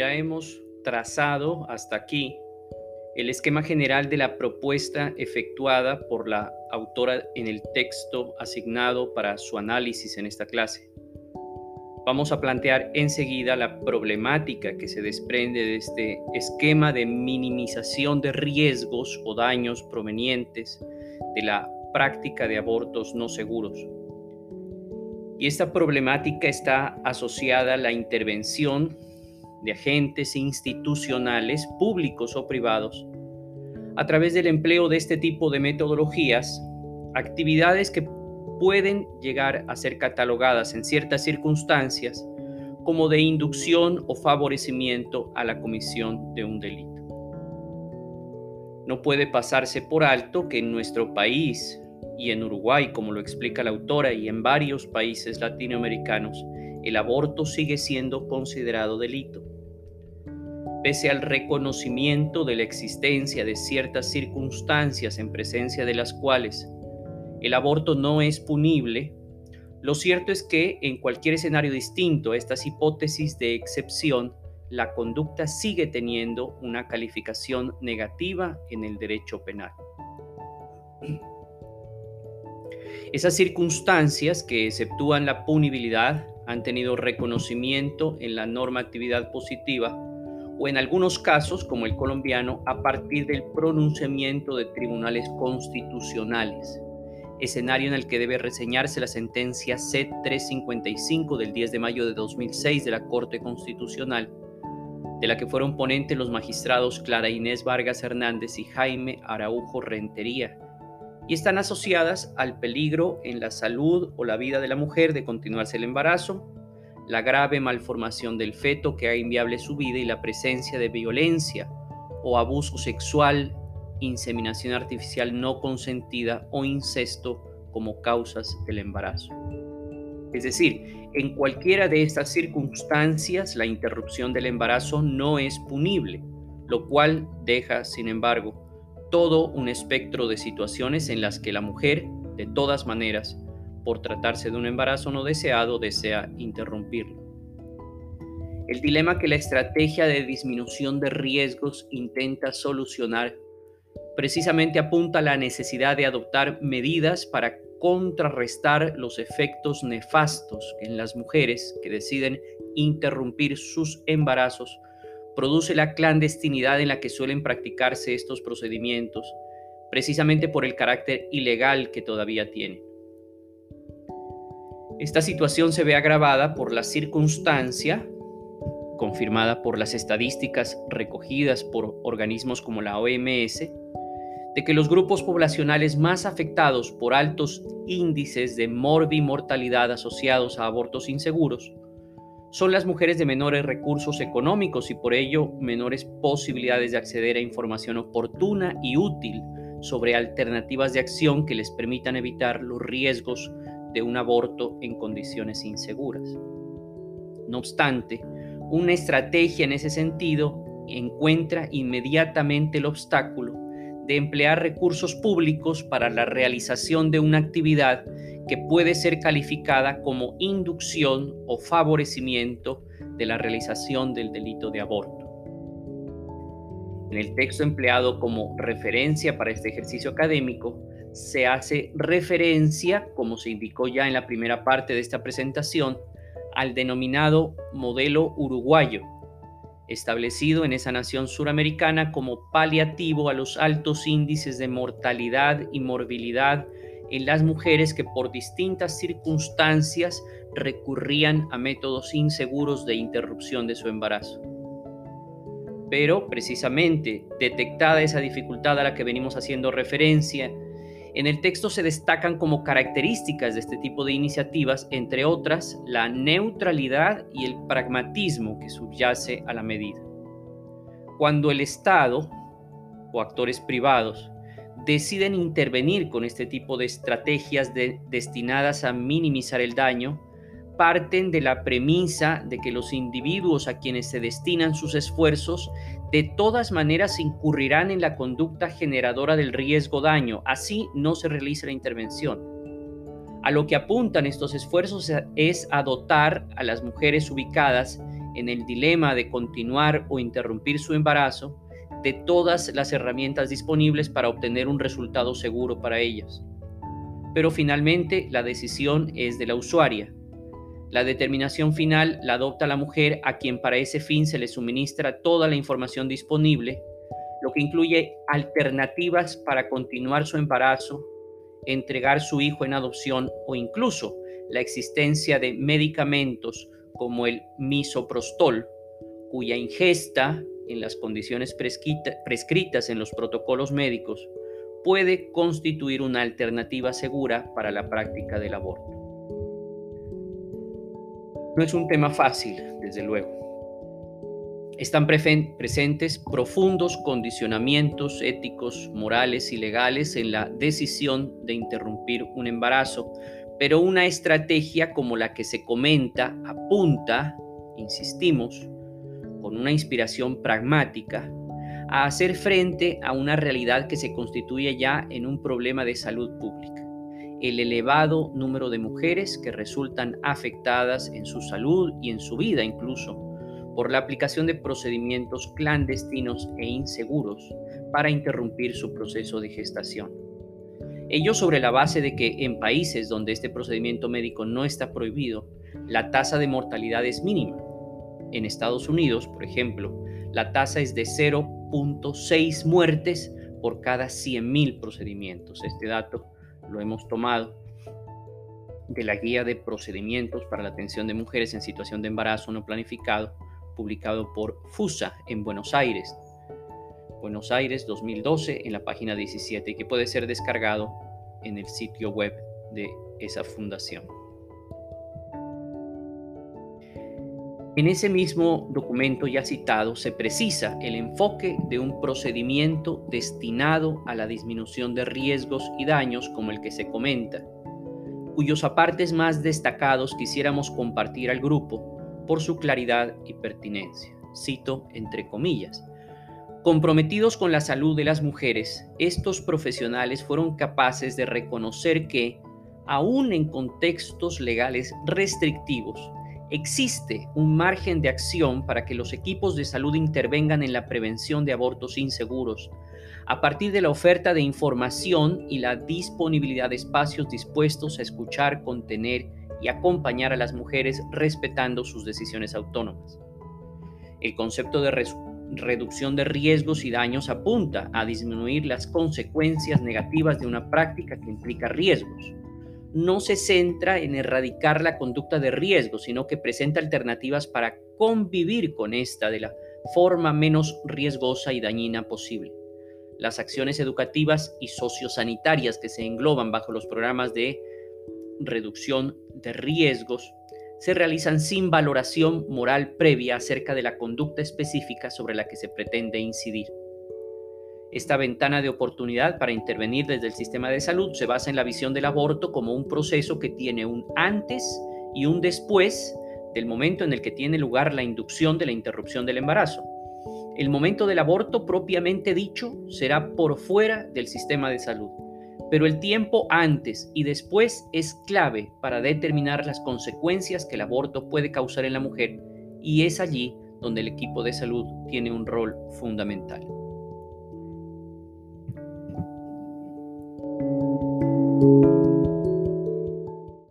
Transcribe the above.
ya hemos trazado hasta aquí el esquema general de la propuesta efectuada por la autora en el texto asignado para su análisis en esta clase. Vamos a plantear enseguida la problemática que se desprende de este esquema de minimización de riesgos o daños provenientes de la práctica de abortos no seguros. Y esta problemática está asociada a la intervención de agentes institucionales, públicos o privados, a través del empleo de este tipo de metodologías, actividades que pueden llegar a ser catalogadas en ciertas circunstancias como de inducción o favorecimiento a la comisión de un delito. No puede pasarse por alto que en nuestro país y en Uruguay, como lo explica la autora, y en varios países latinoamericanos, el aborto sigue siendo considerado delito. Pese al reconocimiento de la existencia de ciertas circunstancias en presencia de las cuales el aborto no es punible, lo cierto es que en cualquier escenario distinto a estas hipótesis de excepción, la conducta sigue teniendo una calificación negativa en el derecho penal. Esas circunstancias que exceptúan la punibilidad han tenido reconocimiento en la normatividad positiva o en algunos casos, como el colombiano, a partir del pronunciamiento de tribunales constitucionales, escenario en el que debe reseñarse la sentencia C-355 del 10 de mayo de 2006 de la Corte Constitucional, de la que fueron ponentes los magistrados Clara Inés Vargas Hernández y Jaime Araujo Rentería, y están asociadas al peligro en la salud o la vida de la mujer de continuarse el embarazo, la grave malformación del feto que haga inviable su vida y la presencia de violencia o abuso sexual, inseminación artificial no consentida o incesto como causas del embarazo. Es decir, en cualquiera de estas circunstancias la interrupción del embarazo no es punible, lo cual deja, sin embargo, todo un espectro de situaciones en las que la mujer, de todas maneras, por tratarse de un embarazo no deseado, desea interrumpirlo. El dilema que la estrategia de disminución de riesgos intenta solucionar precisamente apunta a la necesidad de adoptar medidas para contrarrestar los efectos nefastos en las mujeres que deciden interrumpir sus embarazos produce la clandestinidad en la que suelen practicarse estos procedimientos, precisamente por el carácter ilegal que todavía tienen. Esta situación se ve agravada por la circunstancia, confirmada por las estadísticas recogidas por organismos como la OMS, de que los grupos poblacionales más afectados por altos índices de morbimortalidad asociados a abortos inseguros son las mujeres de menores recursos económicos y por ello menores posibilidades de acceder a información oportuna y útil sobre alternativas de acción que les permitan evitar los riesgos de un aborto en condiciones inseguras. No obstante, una estrategia en ese sentido encuentra inmediatamente el obstáculo de emplear recursos públicos para la realización de una actividad que puede ser calificada como inducción o favorecimiento de la realización del delito de aborto. En el texto empleado como referencia para este ejercicio académico, se hace referencia, como se indicó ya en la primera parte de esta presentación, al denominado modelo uruguayo, establecido en esa nación suramericana como paliativo a los altos índices de mortalidad y morbilidad en las mujeres que por distintas circunstancias recurrían a métodos inseguros de interrupción de su embarazo. Pero precisamente detectada esa dificultad a la que venimos haciendo referencia, en el texto se destacan como características de este tipo de iniciativas, entre otras, la neutralidad y el pragmatismo que subyace a la medida. Cuando el Estado o actores privados deciden intervenir con este tipo de estrategias destinadas a minimizar el daño, parten de la premisa de que los individuos a quienes se destinan sus esfuerzos de todas maneras incurrirán en la conducta generadora del riesgo daño, así no se realiza la intervención. A lo que apuntan estos esfuerzos es a dotar a las mujeres ubicadas en el dilema de continuar o interrumpir su embarazo de todas las herramientas disponibles para obtener un resultado seguro para ellas. Pero finalmente la decisión es de la usuaria. La determinación final la adopta la mujer a quien para ese fin se le suministra toda la información disponible, lo que incluye alternativas para continuar su embarazo, entregar su hijo en adopción o incluso la existencia de medicamentos como el misoprostol, cuya ingesta en las condiciones prescritas en los protocolos médicos puede constituir una alternativa segura para la práctica del aborto. No es un tema fácil, desde luego. Están presentes profundos condicionamientos éticos, morales y legales en la decisión de interrumpir un embarazo, pero una estrategia como la que se comenta apunta, insistimos, con una inspiración pragmática, a hacer frente a una realidad que se constituye ya en un problema de salud pública. El elevado número de mujeres que resultan afectadas en su salud y en su vida incluso por la aplicación de procedimientos clandestinos e inseguros para interrumpir su proceso de gestación. Ello sobre la base de que en países donde este procedimiento médico no está prohibido, la tasa de mortalidad es mínima. En Estados Unidos, por ejemplo, la tasa es de 0.6 muertes por cada 100.000 procedimientos. Este dato lo hemos tomado de la Guía de Procedimientos para la Atención de Mujeres en Situación de Embarazo No Planificado, publicado por FUSA en Buenos Aires, Buenos Aires 2012 en la página 17 y que puede ser descargado en el sitio web de esa fundación. En ese mismo documento ya citado se precisa el enfoque de un procedimiento destinado a la disminución de riesgos y daños como el que se comenta, cuyos apartes más destacados quisiéramos compartir al grupo por su claridad y pertinencia. Cito entre comillas. Comprometidos con la salud de las mujeres, estos profesionales fueron capaces de reconocer que, aún en contextos legales restrictivos, existe un margen de acción para que los equipos de salud intervengan en la prevención de abortos inseguros, a partir de la oferta de información y la disponibilidad de espacios dispuestos a escuchar, contener y acompañar a las mujeres respetando sus decisiones autónomas. El concepto de reducción de riesgos y daños apunta a disminuir las consecuencias negativas de una práctica que implica riesgos. No se centra en erradicar la conducta de riesgo, sino que presenta alternativas para convivir con esta de la forma menos riesgosa y dañina posible. Las acciones educativas y sociosanitarias que se engloban bajo los programas de reducción de riesgos se realizan sin valoración moral previa acerca de la conducta específica sobre la que se pretende incidir. Esta ventana de oportunidad para intervenir desde el sistema de salud se basa en la visión del aborto como un proceso que tiene un antes y un después del momento en el que tiene lugar la inducción de la interrupción del embarazo. El momento del aborto propiamente dicho será por fuera del sistema de salud pero el tiempo antes y después es clave para determinar las consecuencias que el aborto puede causar en la mujer y es allí donde el equipo de salud tiene un rol fundamental. Thank you.